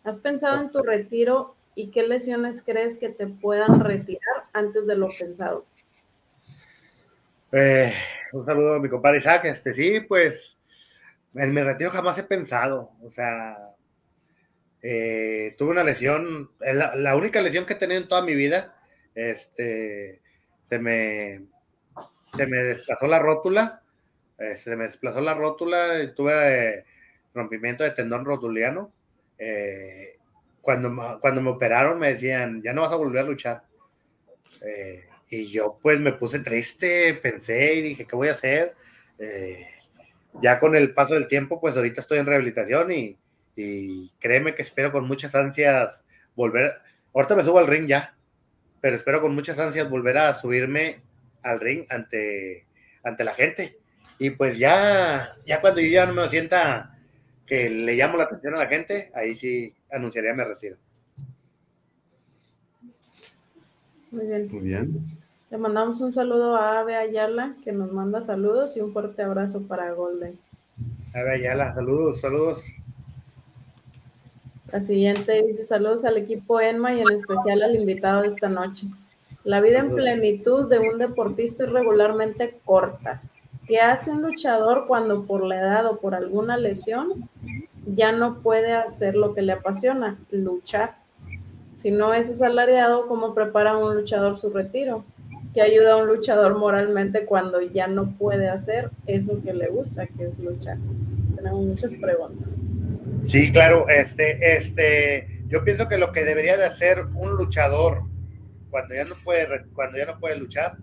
¿Has pensado en tu retiro y qué lesiones crees que te puedan retirar antes de lo pensado? Eh, un saludo a mi compadre Isaac. Este, sí, pues en mi retiro jamás he pensado. O sea, eh, tuve una lesión, la, la, única lesión que he tenido en toda mi vida este, se me, se me desplazó la rótula, eh, se me desplazó la rótula, y tuve eh, rompimiento de tendón rotuliano. Eh, cuando, cuando me operaron me decían, ya no vas a volver a luchar. y yo pues me puse triste, pensé y dije, ¿qué voy a hacer? Ya con el paso del tiempo, pues ahorita estoy en rehabilitación y, y créeme que espero con muchas ansias volver. Ahorita me subo al ring ya, pero espero con muchas ansias volver a subirme al ring ante, ante la gente. Y pues ya, ya cuando yo ya no me sienta que le llamo la atención a la gente, ahí sí anunciaría mi retiro. Muy bien. Muy bien. Le mandamos un saludo a Ave Ayala, que nos manda saludos y un fuerte abrazo para Golden. Ave Ayala, saludos, saludos. La siguiente dice saludos al equipo ENMA y en especial al invitado de esta noche. La vida en plenitud de un deportista es regularmente corta. ¿Qué hace un luchador cuando por la edad o por alguna lesión ya no puede hacer lo que le apasiona? Luchar. Si no es asalariado, ¿cómo prepara un luchador su retiro? ¿Qué ayuda a un luchador moralmente cuando ya no puede hacer eso que le gusta, que es luchar? Tenemos muchas preguntas. Sí, claro, este, este, yo pienso que lo que debería de hacer un luchador cuando ya no puede, cuando ya no puede luchar,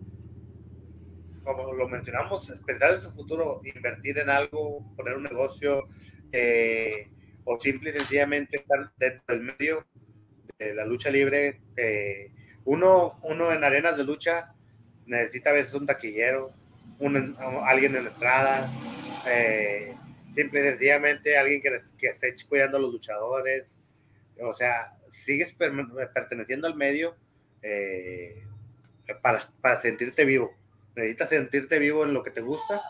como lo mencionamos, pensar en su futuro, invertir en algo, poner un negocio, eh, o simple y sencillamente estar dentro del medio de la lucha libre. Eh, uno, uno en arenas de lucha necesita a veces un taquillero, un, alguien en la entrada, eh, simple y sencillamente alguien que, que, esté cuidando a los luchadores. O sea, sigues perteneciendo al medio para, para sentirte vivo necesitas sentirte vivo en lo que te gusta.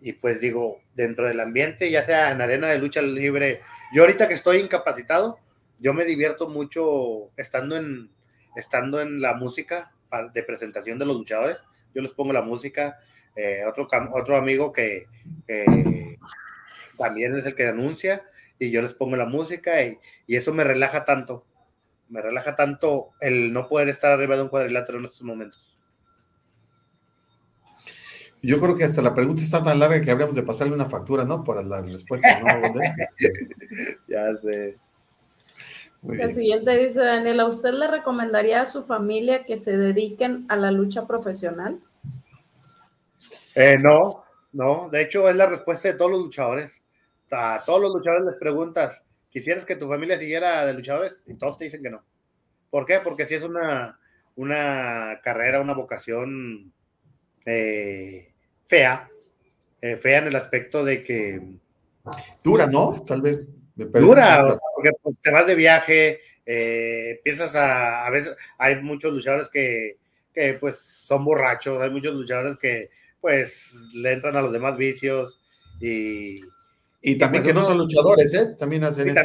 Y pues digo, dentro del ambiente, ya sea en arena de lucha libre, yo ahorita que estoy incapacitado, yo me divierto mucho estando en, estando en la música de presentación de los luchadores. Yo les pongo la música. Eh, otro, otro amigo que también es el que anuncia y yo les pongo la música y, y, eso me relaja tanto. Me relaja tanto el no poder estar arriba de un cuadrilátero en estos momentos. Yo creo que hasta la pregunta está tan larga que habríamos de pasarle una factura, ¿no? Por la respuesta, ¿no? ya sé. La siguiente dice Daniela, ¿usted le recomendaría a su familia que se dediquen a la lucha profesional? Eh, no, no. De hecho, es la respuesta de todos los luchadores. A todos los luchadores les preguntas, ¿quisieras que tu familia siguiera de luchadores? Y todos te dicen que no. ¿Por qué? Porque si es una, una carrera, una vocación eh, fea, eh, fea en el aspecto de que... Dura, ¿no? Tal vez. Dura, porque pues, te vas de viaje, eh, piensas a, a veces, hay muchos luchadores que, que pues son borrachos, hay muchos luchadores que pues le entran a los demás vicios y... Y también pues, que no son luchadores, ¿eh? También hacen eso.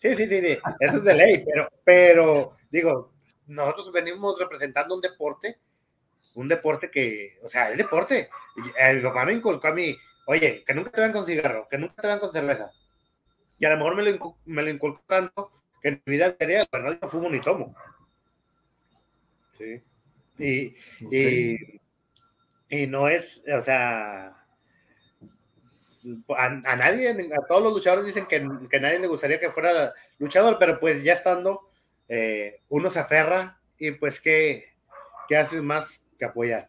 sí, sí, sí, sí, eso es de ley, pero, pero digo, nosotros venimos representando un deporte un deporte que, o sea, es deporte. Mi papá me inculcó a mí, oye, que nunca te vean con cigarro, que nunca te vean con cerveza. Y a lo mejor me lo, inculcó, me lo inculcó tanto que en mi vida diaria, la verdad, no fumo ni tomo. Sí. Y, y, y, no es, o sea, a, nadie, a todos los luchadores dicen que, que nadie le gustaría que fuera luchador, pero pues ya estando, eh, uno se aferra y pues que, ¿qué haces más que apoyar.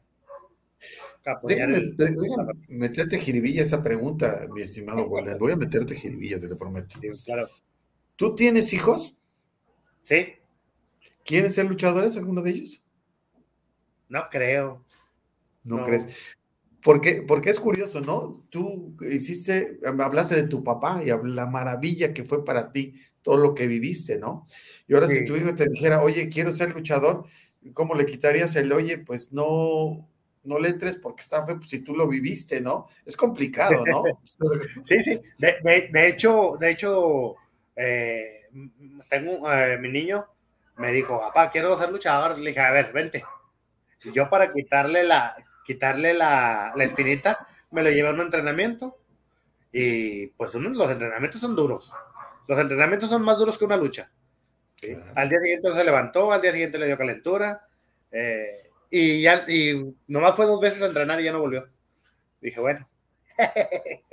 Déjame, meterte jiribilla esa pregunta, mi estimado Golden. Voy a meterte jiribilla, te lo prometo. claro. ¿Tú tienes hijos? Sí. ¿Quieren ser luchadores, alguno de ellos? No creo. ¿No, crees? Porque, porque es curioso, ¿no? Tú hiciste, hablaste de tu papá y la maravilla que fue para ti, todo lo que viviste, ¿no? Y ahora si tu hijo te dijera, oye, quiero ser luchador, ¿cómo le quitarías el oye? Pues no, no le entres porque está feo, pues si tú lo viviste, ¿no? Es complicado, ¿no? sí, sí. De, hecho, de hecho, eh, tengo eh, mi niño me dijo, papá, quiero ser luchador. Le dije, a ver, vente. Y yo para quitarle la, quitarle la, la espinita, me lo llevé a un entrenamiento. Y pues los entrenamientos son duros. Los entrenamientos son más duros que una lucha. Al día siguiente se levantó, al día siguiente le dio calentura. Eh, y ya, y nomás fue dos veces a entrenar y ya no volvió. Dije, bueno.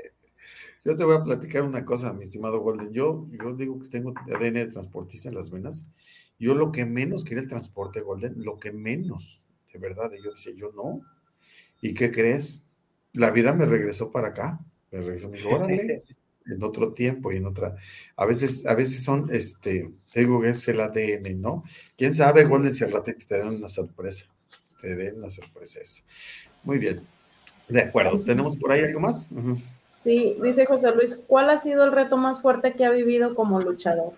Yo te voy a platicar una cosa, mi estimado Golden. Yo, yo digo que tengo ADN de transportista en las venas. Yo lo que menos quería el transporte, Golden, lo que menos, de verdad. Yo decía, yo no. ¿Y qué crees? La vida me regresó para acá. Me regresó, me dijo, órale, en otro tiempo y en otra. A veces, a veces son, este, digo que es el ADN, ¿no? Quién sabe, Golden, si al ratito te den una sorpresa. Te den una sorpresa eso. Muy bien. De acuerdo. ¿Tenemos por ahí algo más? Sí, dice José Luis, ¿cuál ha sido el reto más fuerte que ha vivido como luchador?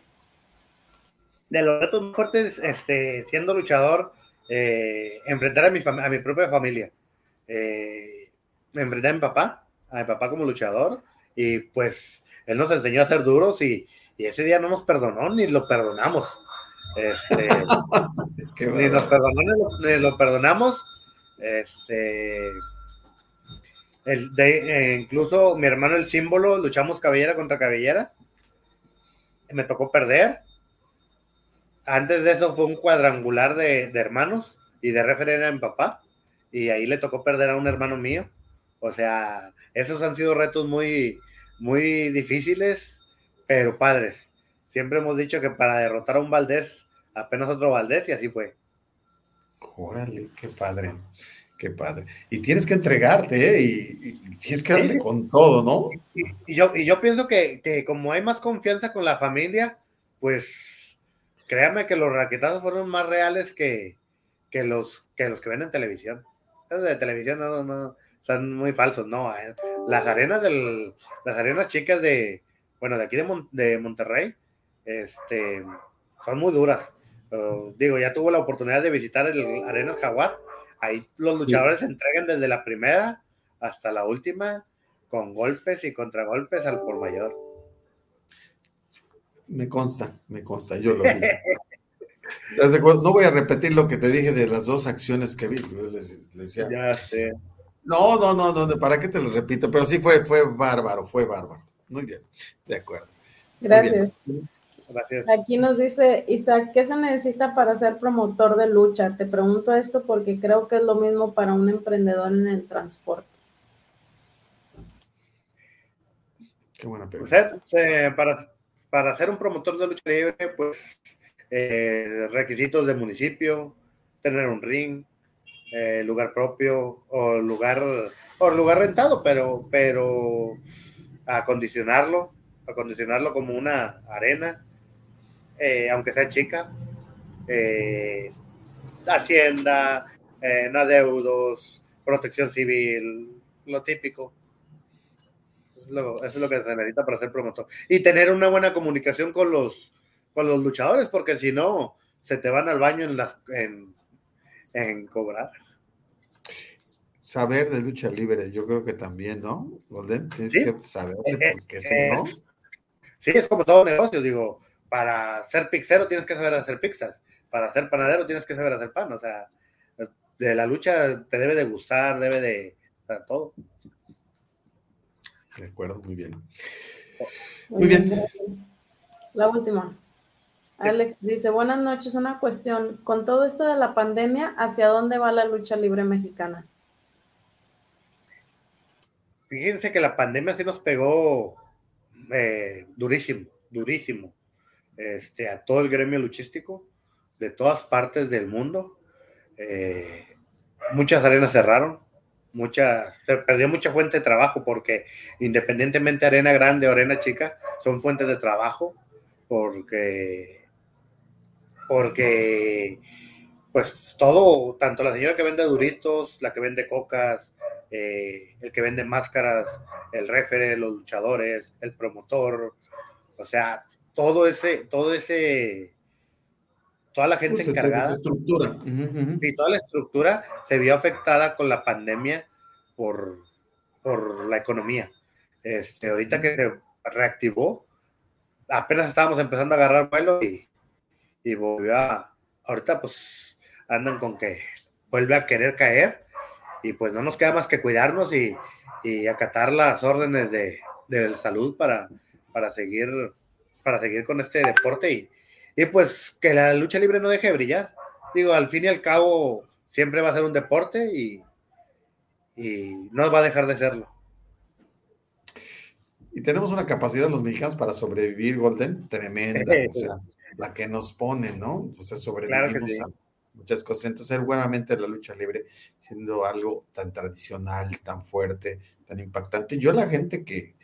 De los retos más fuertes, este, siendo luchador, eh, enfrentar a mi, a mi propia familia. Eh, enfrentar a mi papá, a mi papá como luchador, y pues él nos enseñó a ser duros y, ese día no nos perdonó ni lo perdonamos. Este, ni, nos perdonamos, ni lo perdonamos. Este, el de, eh, incluso mi hermano el símbolo, luchamos cabellera contra cabellera. Me tocó perder. Antes de eso fue un cuadrangular de, hermanos y de referencia en papá. Y ahí le tocó perder a un hermano mío. O sea, esos han sido retos muy, muy difíciles, pero padres. Siempre hemos dicho que para derrotar a un Valdés, apenas otro Valdés, y así fue. Órale, qué padre, qué padre. Y tienes que entregarte, ¿eh? y, tienes que darle con todo, ¿no? Y, yo, y yo pienso que, que, como hay más confianza con la familia, pues créame que los raquetazos fueron más reales que, que, los, que los que ven en televisión. Los de televisión no, no, son muy falsos, no. Eh. Las arenas del, las arenas chicas de, bueno, de aquí de, de Monterrey, este, son muy duras. Uh, digo, ya tuvo la oportunidad de visitar el Arena Jaguar. Ahí los luchadores se entregan desde la primera hasta la última, con golpes y contragolpes al por mayor. Me consta, me consta, yo lo vi. no voy a repetir lo que te dije de las dos acciones que vi. decía, ya sé. No, no, no, no, ¿para qué te lo repito? Pero sí fue, fue bárbaro, fue bárbaro. Muy bien, de acuerdo. Gracias. Gracias. Aquí nos dice Isaac, ¿qué se necesita para ser promotor de lucha? Te pregunto esto porque creo que es lo mismo para un emprendedor en el transporte. Qué buena pregunta. Pues, para, para ser un promotor de lucha libre, pues eh, requisitos de municipio, tener un ring, eh, lugar propio o lugar o lugar rentado, pero pero acondicionarlo, acondicionarlo como una arena, eh, aunque sea chica, eh, hacienda, no adeudos, protección civil, lo típico. Eso es, lo, que se necesita para ser promotor. Y tener una buena comunicación con los, con los luchadores, porque si no, se te van al baño en, las, en, en cobrar. Saber de lucha libre, yo creo que también, ¿no? Golden, tienes que saber, eh, eh, porque si no. Eh, sí, es como todo negocio, digo, para ser pixero tienes que saber hacer pizzas, para ser panadero tienes que saber hacer pan, o sea, de la lucha te debe de gustar, debe de, todo. De acuerdo, muy bien. Muy, bien. La última. Alex dice, buenas noches, una cuestión. Con todo esto de la pandemia, ¿hacia dónde va la lucha libre mexicana? Fíjense que la pandemia sí nos pegó eh, durísimo, durísimo, este, a todo el gremio luchístico de todas partes del mundo. Eh, muchas arenas cerraron, muchas, se perdió mucha fuente de trabajo porque independientemente arena grande o arena chica, son fuentes de trabajo porque porque pues todo, tanto la señora que vende duritos, la que vende cocas, eh, el que vende máscaras, el refere, los luchadores, el promotor, o sea, todo ese, todo ese, toda la gente encargada. estructura. Y toda la estructura se vio afectada con la pandemia por, por la economía. Este, ahorita que se reactivó, apenas estábamos empezando a agarrar vuelo y, y volvió a, ahorita pues andan con que vuelve a querer caer y pues no nos queda más que cuidarnos y, acatar las órdenes de, salud para, para, seguir, para seguir con este deporte y, y pues que la lucha libre no deje de brillar. Digo, al fin y al cabo siempre va a ser un deporte y, y no va a dejar de serlo. Y tenemos una capacidad los mexicanos para sobrevivir, Golden, tremenda. o sea, la que nos pone, ¿no? Entonces sobrevivimos a muchas cosas. Entonces, seguramente la lucha libre siendo algo tan tradicional, tan fuerte, tan impactante. Yo la gente que,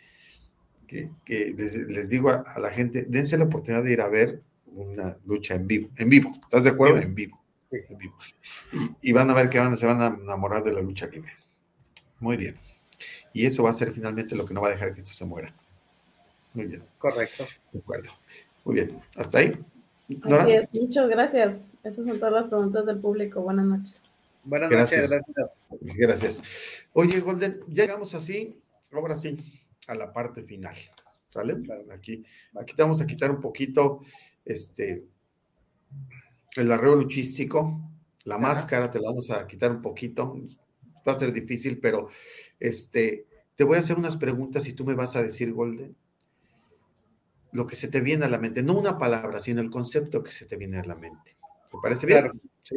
que, les, digo a, la gente, dense la oportunidad de ir a ver una lucha en vivo, en vivo, ¿estás de acuerdo? En vivo. En vivo. Y, van a ver que van, se van a enamorar de la lucha libre. Muy bien. Y eso va a ser finalmente lo que no va a dejar que esto se muera. Muy bien. Correcto. De acuerdo. Muy bien. ¿Hasta ahí? Así es, muchas gracias. Estas son todas las preguntas del público. Buenas noches. Buenas noches, gracias. Gracias. Oye, Golden, ya llegamos así, ahora sí, a la parte final. ¿Sale? Aquí, aquí te vamos a quitar un poquito este, el arreo luchístico, la máscara, te la vamos a quitar un poquito, va a ser difícil, pero este, te voy a hacer unas preguntas y tú me vas a decir, Golden, lo que se te viene a la mente, no una palabra, sino el concepto que se te viene a la mente. ¿Te parece bien? ¿Sí?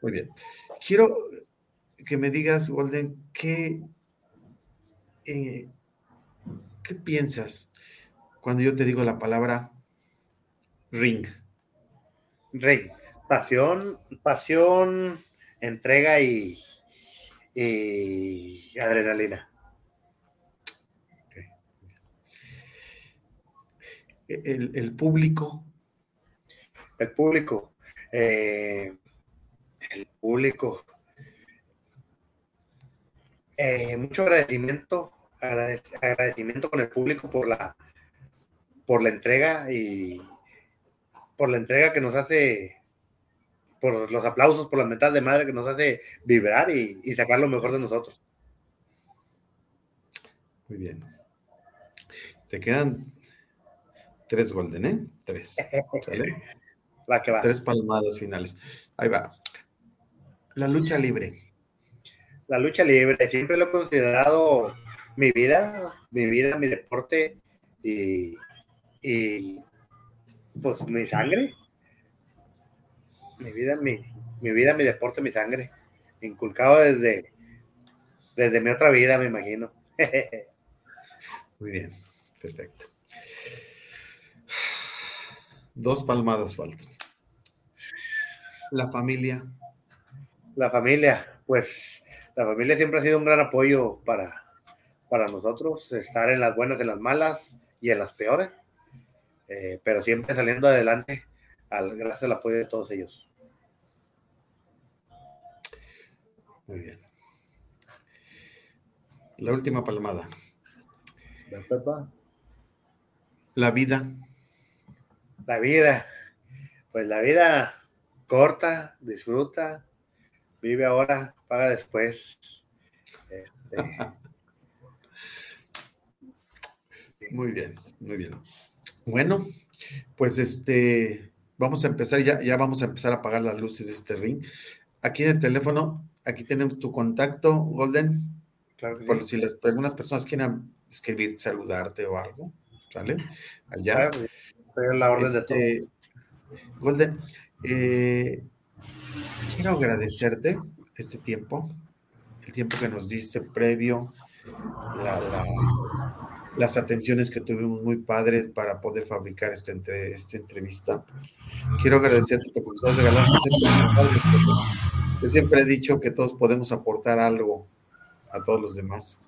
Muy bien. Quiero que me digas, Golden, ¿qué, eh, ¿qué piensas cuando yo te digo la palabra ring? Ring. Pasión, pasión, entrega y, adrenalina. El, público. El público. Eh, el público. Eh, mucho agradecimiento, agradecimiento con el público por la, por la entrega y por la entrega que nos hace, por los aplausos, por la mitad de madre que nos hace vibrar y, sacar lo mejor de nosotros. Muy bien. Te quedan tres golden, ¿eh? Tres. Tres palmadas finales. Ahí va. La lucha libre. La lucha libre, siempre lo he considerado mi vida, mi vida, mi deporte y, y pues mi sangre. Mi vida, mi, mi vida, mi deporte, mi sangre. Inculcado desde, desde mi otra vida, me imagino. Muy bien, perfecto. Dos palmadas faltan. La familia. La familia, pues la familia siempre ha sido un gran apoyo para, para nosotros, estar en las buenas, en las malas y en las peores. Eh, pero siempre saliendo adelante al, gracias al apoyo de todos ellos. Muy bien. La última palmada. La vida. La vida. Pues la vida corta, disfruta, vive ahora, paga después. Este, muy bien, muy bien. Bueno, pues este, vamos a empezar, ya, ya vamos a empezar a apagar las luces de este ring. Aquí en el teléfono, aquí tenemos tu contacto, Golden. Claro Por si las, algunas personas quieren escribir, saludarte o algo, ¿sale? Allá. Claro, la orden de este, todo. Golden, eh, quiero agradecerte este tiempo, el tiempo que nos diste previo, la, la las atenciones que tuvimos muy padres para poder fabricar esta, entre, esta entrevista. Quiero agradecerte porque nos regalado Yo siempre he dicho que todos podemos aportar algo a todos los demás.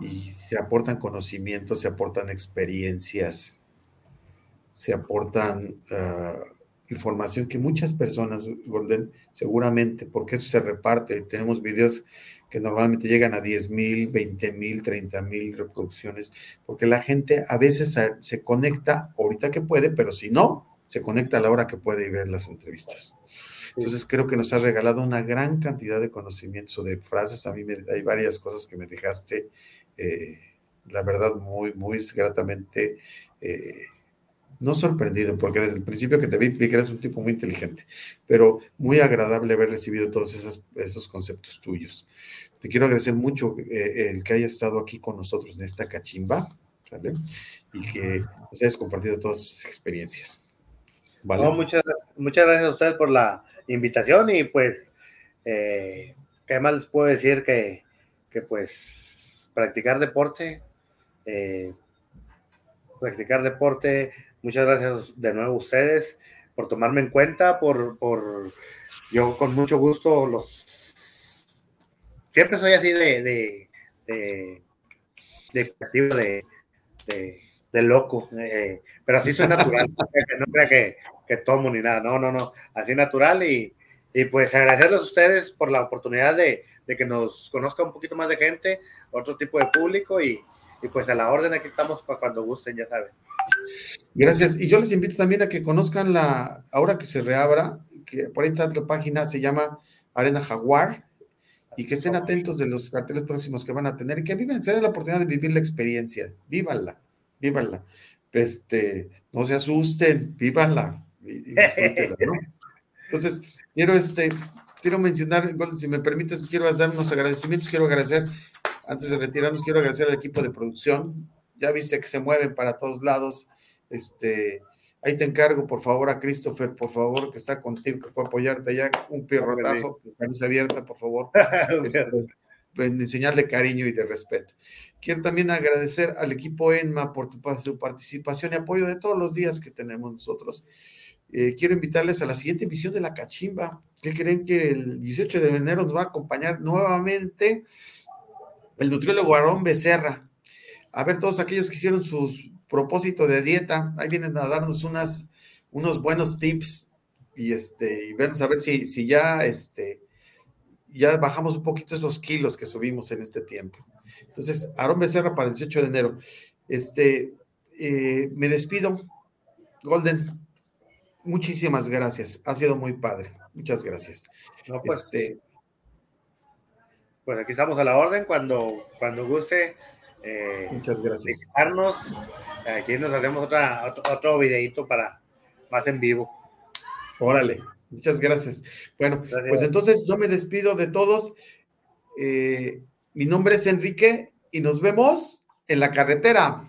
Y se aportan conocimientos, se aportan experiencias, se aportan ah, información que muchas personas, Golden, seguramente, porque eso se reparte. Tenemos videos que normalmente llegan a 10 mil, 20 mil, 30 mil reproducciones, porque la gente a veces se conecta ahorita que puede, pero si no, se conecta a la hora que puede ver las entrevistas. Entonces creo que nos has regalado una gran cantidad de conocimientos o de frases. A mí me, hay varias cosas que me dejaste, eh, la verdad, muy, muy gratamente eh, no sorprendido, porque desde el principio que te vi, vi que eres un tipo muy inteligente, pero muy agradable haber recibido todos esos, esos conceptos tuyos. Te quiero agradecer mucho eh, el que haya estado aquí con nosotros en esta cachimba, ¿vale? Y que nos hayas compartido todas sus experiencias. ¿vale? muchas, muchas gracias a ustedes por la invitación y pues, eh, ¿qué más les puedo decir que, que pues practicar deporte? Eh, practicar deporte Muchas gracias de nuevo a ustedes por tomarme en cuenta, por, por yo con mucho gusto los siempre soy así de de loco, eh, pero así soy natural, no crea que, que tomo ni nada, no, no, no, así natural y, y pues agradecerles a ustedes por la oportunidad de, de, que nos conozca un poquito más de gente, otro tipo de público y, y pues a la orden aquí estamos para cuando gusten, ya saben. Gracias. Y yo les invito también a que conozcan la, ahora que se reabra, que por ahí está la página, se llama Arena Jaguar, y que estén atentos de los carteles próximos que van a tener y que vivan, se den la oportunidad de vivir la experiencia, vívanla, vívanla. Este, no se asusten, vívanla, Entonces, quiero este, quiero mencionar, si me permites, quiero dar unos agradecimientos, quiero agradecer, antes de retirarnos, quiero agradecer al equipo de producción, ya viste que se mueven para todos lados, este, ahí te encargo, por favor, a Christopher, por favor, que está contigo, que fue a apoyarte allá, un pierrotazo, camisa abierta, por favor, este, en señal cariño y de respeto. Quiero también agradecer al equipo ENMA por su participación y apoyo de todos los días que tenemos nosotros. Eh, quiero invitarles a la siguiente emisión de La Cachimba. ¿Qué creen que el 18 de enero nos va a acompañar nuevamente el nutriólogo Aarón Becerra? A ver, todos aquellos que hicieron sus propósitos de dieta, ahí vienen a darnos unas, unos buenos tips y este, y vamos a ver si, si ya, este, ya bajamos un poquito esos kilos que subimos en este tiempo. Entonces, Aarón Becerra para el 18 de enero. Este, eh, me despido. Golden, muchísimas gracias. Ha sido muy padre. Muchas gracias. pues, este, pues aquí estamos a la orden cuando, cuando guste. Eh, muchas gracias. Aquí nos hacemos otra, otro, otro videito para más en vivo. Órale, muchas gracias. Bueno, pues entonces yo me despido de todos. Eh, mi nombre es Enrique y nos vemos en la carretera.